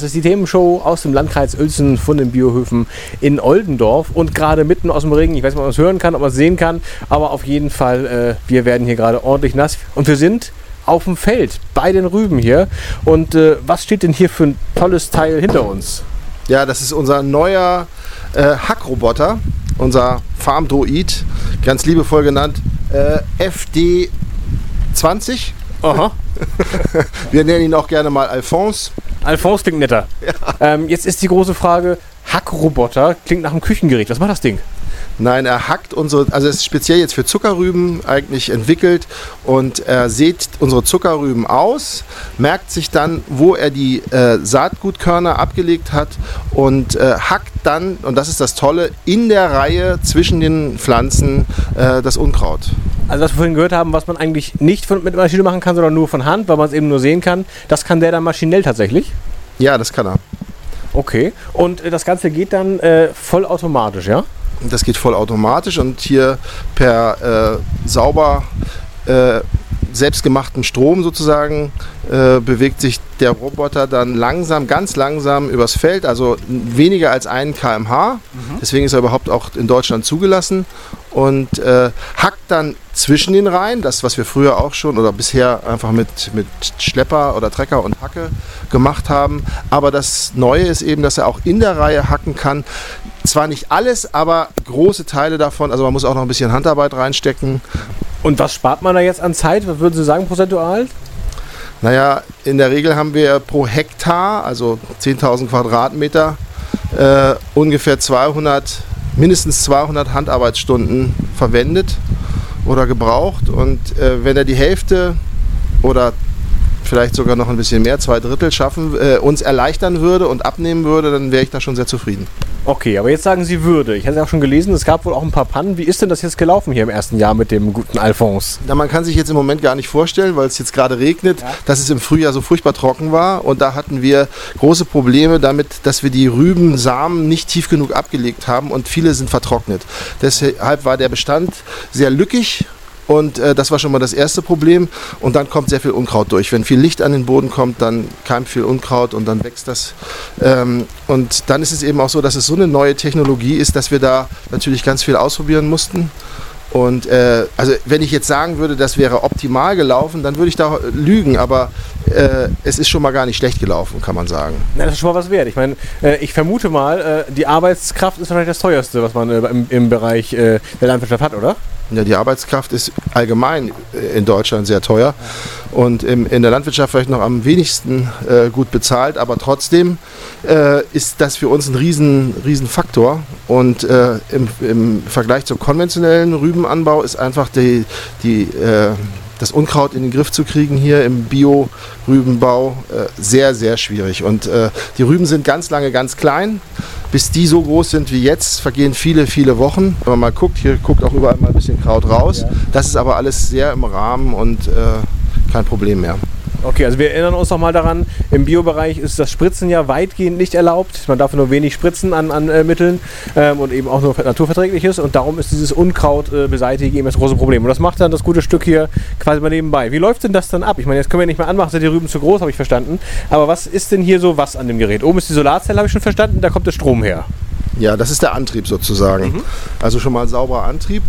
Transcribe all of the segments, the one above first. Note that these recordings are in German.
Das ist die Themenshow aus dem Landkreis Uelzen von den Biohöfen in Oldendorf und gerade mitten aus dem Regen. Ich weiß nicht, ob man es hören kann, ob man es sehen kann, aber auf jeden Fall, äh, wir werden hier gerade ordentlich nass und wir sind auf dem Feld bei den Rüben hier. Und äh, was steht denn hier für ein tolles Teil hinter uns? Ja, das ist unser neuer äh, Hackroboter, unser Farm Droid, ganz liebevoll genannt äh, FD20. Aha. Wir nennen ihn auch gerne mal Alphonse. Alphonse klingt netter. Ähm, jetzt ist die große Frage: Hackroboter klingt nach einem Küchengerät. Was macht das Ding? Nein, er hackt unsere, also es ist speziell jetzt für Zuckerrüben eigentlich entwickelt und er sät unsere Zuckerrüben aus, merkt sich dann, wo er die äh, Saatgutkörner abgelegt hat und äh, hackt dann, und das ist das Tolle, in der Reihe zwischen den Pflanzen äh, das Unkraut. Also, was wir vorhin gehört haben, was man eigentlich nicht von, mit Maschine machen kann, sondern nur von Hand, weil man es eben nur sehen kann, das kann der dann maschinell tatsächlich. Ja, das kann er. Okay. Und äh, das Ganze geht dann äh, vollautomatisch, ja? Das geht vollautomatisch und hier per äh, sauber äh, selbstgemachten Strom sozusagen äh, bewegt sich der Roboter dann langsam, ganz langsam übers Feld, also weniger als 1 km/h. Deswegen ist er überhaupt auch in Deutschland zugelassen und äh, hackt dann zwischen den Reihen, das was wir früher auch schon oder bisher einfach mit, mit Schlepper oder Trecker und Hacke gemacht haben. Aber das Neue ist eben, dass er auch in der Reihe hacken kann. Zwar nicht alles, aber große Teile davon. Also man muss auch noch ein bisschen Handarbeit reinstecken. Und was spart man da jetzt an Zeit? Was würden Sie sagen, prozentual? Naja, in der Regel haben wir pro Hektar, also 10.000 Quadratmeter, äh, ungefähr 200, mindestens 200 Handarbeitsstunden verwendet oder gebraucht. Und äh, wenn er die Hälfte oder vielleicht sogar noch ein bisschen mehr, zwei Drittel schaffen, äh, uns erleichtern würde und abnehmen würde, dann wäre ich da schon sehr zufrieden. Okay, aber jetzt sagen Sie Würde. Ich hatte ja auch schon gelesen, es gab wohl auch ein paar Pannen. Wie ist denn das jetzt gelaufen hier im ersten Jahr mit dem guten Alphonse? Na, man kann sich jetzt im Moment gar nicht vorstellen, weil es jetzt gerade regnet, dass es im Frühjahr so furchtbar trocken war. Und da hatten wir große Probleme damit, dass wir die Rübensamen nicht tief genug abgelegt haben und viele sind vertrocknet. Deshalb war der Bestand sehr lückig. Und äh, das war schon mal das erste Problem. Und dann kommt sehr viel Unkraut durch. Wenn viel Licht an den Boden kommt, dann keimt viel Unkraut und dann wächst das. Ähm, und dann ist es eben auch so, dass es so eine neue Technologie ist, dass wir da natürlich ganz viel ausprobieren mussten. Und äh, also wenn ich jetzt sagen würde, das wäre optimal gelaufen, dann würde ich da lügen, aber äh, es ist schon mal gar nicht schlecht gelaufen, kann man sagen. Na, das ist schon mal was wert. Ich meine, äh, ich vermute mal, äh, die Arbeitskraft ist wahrscheinlich das teuerste, was man äh, im, im Bereich äh, der Landwirtschaft hat, oder? Ja, die Arbeitskraft ist allgemein äh, in Deutschland sehr teuer und im, in der Landwirtschaft vielleicht noch am wenigsten äh, gut bezahlt, aber trotzdem äh, ist das für uns ein riesen, riesen Faktor und äh, im, im Vergleich zum konventionellen Rübenanbau ist einfach die, die, äh, das Unkraut in den Griff zu kriegen hier im Bio-Rübenbau äh, sehr, sehr schwierig. Und die Rüben sind ganz lange ganz klein. Bis die so groß sind wie jetzt, vergehen viele, viele Wochen. Wenn man mal guckt, hier guckt auch überall mal ein bisschen Kraut raus. Das ist aber alles sehr im Rahmen und äh, kein Problem mehr. Okay, also wir erinnern uns noch mal daran, im Biobereich ist das Spritzen ja weitgehend nicht erlaubt. Man darf nur wenig spritzen an, an äh, Mitteln ähm, und eben auch nur naturverträgliches. Und darum ist dieses Unkraut äh, beseitigen eben das große Problem. Und das macht dann das gute Stück hier quasi mal nebenbei. Wie läuft denn das dann ab? Ich meine, jetzt können wir nicht mehr anmachen, sind die Rüben zu groß, habe ich verstanden. Aber was ist denn hier so was an dem Gerät? Oben ist die Solarzelle, habe ich schon verstanden, da kommt der Strom her. Ja, das ist der Antrieb sozusagen. Also schon mal sauberer Antrieb.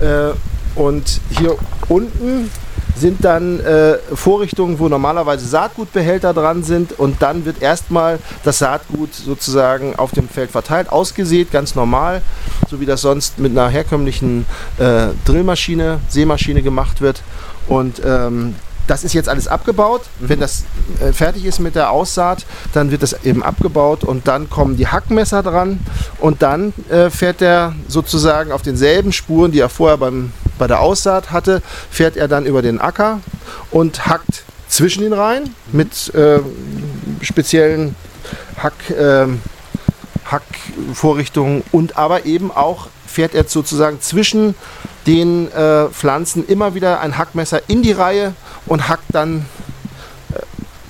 Äh, und hier unten sind dann äh, Vorrichtungen, wo normalerweise Saatgutbehälter dran sind und dann wird erstmal das Saatgut sozusagen auf dem Feld verteilt, ausgesät, ganz normal, so wie das sonst mit einer herkömmlichen äh, Drillmaschine, Sämaschine gemacht wird. Und ähm, das ist jetzt alles abgebaut. Wenn das äh, fertig ist mit der Aussaat, dann wird das eben abgebaut und dann kommen die Hackmesser dran und dann äh, fährt er sozusagen auf denselben Spuren, die er vorher beim, bei der Aussaat hatte, fährt er dann über den Acker und hackt zwischen den Reihen mit äh, speziellen Hack. ähm, Hackvorrichtungen und aber eben auch fährt er sozusagen zwischen den äh, Pflanzen immer wieder ein Hackmesser in die Reihe und hackt dann äh,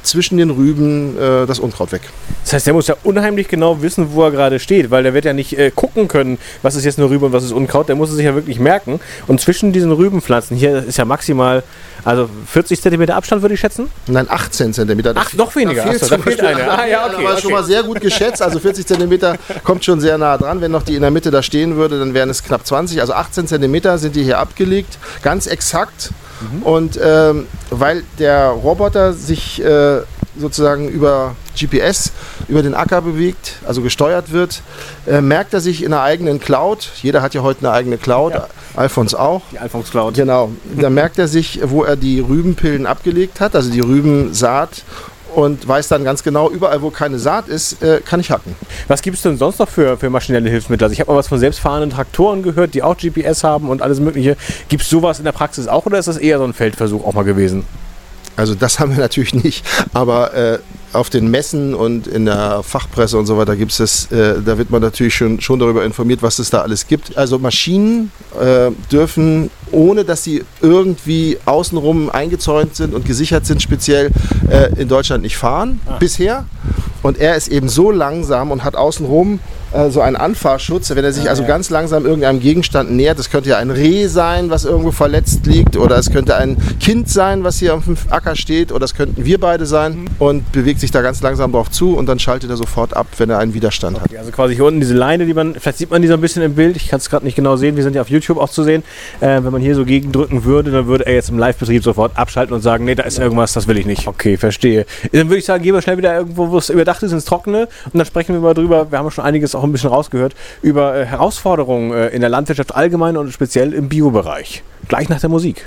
zwischen den Rüben äh, das Unkraut weg. Das heißt, der muss ja unheimlich genau wissen, wo er gerade steht, weil der wird ja nicht äh, gucken können, was ist jetzt eine Rübe und was ist Unkraut. Der muss es sich ja wirklich merken. Und zwischen diesen Rübenpflanzen, hier ist ja maximal, also 40 cm Abstand würde ich schätzen. Nein, 18 cm. Ach, noch weniger. Achso, da fehlt eine. Ah, ja, okay. Aber okay. schon mal sehr gut geschätzt. Also 40 cm kommt schon sehr nah dran. Wenn noch die in der Mitte da stehen würde, dann wären es knapp 20. Also 18 cm sind die hier abgelegt. Ganz exakt. Mhm. Und ähm, weil der Roboter sich äh, sozusagen über GPS über den Acker bewegt, also gesteuert wird, äh, merkt er sich in einer eigenen Cloud. Jeder hat ja heute eine eigene Cloud, Ja. Alphons auch. Die Alphons Cloud. Genau, da merkt er sich, wo er die Rübenpillen abgelegt hat, also die Rübensaat und weiß dann ganz genau, überall wo keine Saat ist, äh, kann ich hacken. Was gibt es denn sonst noch für, für maschinelle Hilfsmittel? Also ich habe mal was von selbstfahrenden Traktoren gehört, die auch GPS haben und alles mögliche. Gibt es sowas in der Praxis auch oder ist das eher so ein Feldversuch auch mal gewesen? Also das haben wir natürlich nicht, aber äh, auf den Messen und in der Fachpresse und so weiter gibt es, äh, da wird man natürlich schon, schon darüber informiert, was es da alles gibt. Also Maschinen äh, dürfen, ohne dass sie irgendwie außenrum eingezäunt sind und gesichert sind, speziell äh, in Deutschland nicht fahren bisher. Und er ist eben so langsam und hat außenrum äh, so einen Anfahrschutz, wenn er sich also ganz langsam irgendeinem Gegenstand nähert. Das könnte ja ein Reh sein, was irgendwo verletzt liegt, oder es könnte ein Kind sein, was hier auf dem Acker steht, oder es könnten wir beide sein und bewegt sich da ganz langsam drauf zu und dann schaltet er sofort ab, wenn er einen Widerstand hat. Ja, Also quasi hier unten diese Leine, die man, vielleicht sieht man die so ein bisschen im Bild, ich kann es gerade nicht genau sehen, wir sind ja auf YouTube auch zu sehen. Äh, wenn man hier so gegendrücken würde, dann würde er jetzt im Live-Betrieb sofort abschalten und sagen, nee, da ist irgendwas, das will ich nicht. Okay, verstehe. Dann würde ich sagen, gehen wir schnell wieder irgendwo, wo es überdacht ist, ins Trockene und dann sprechen wir mal drüber, wir haben schon einiges auch ein bisschen rausgehört, über äh, Herausforderungen äh, in der Landwirtschaft allgemein und speziell im Biobereich. Gleich nach der Musik.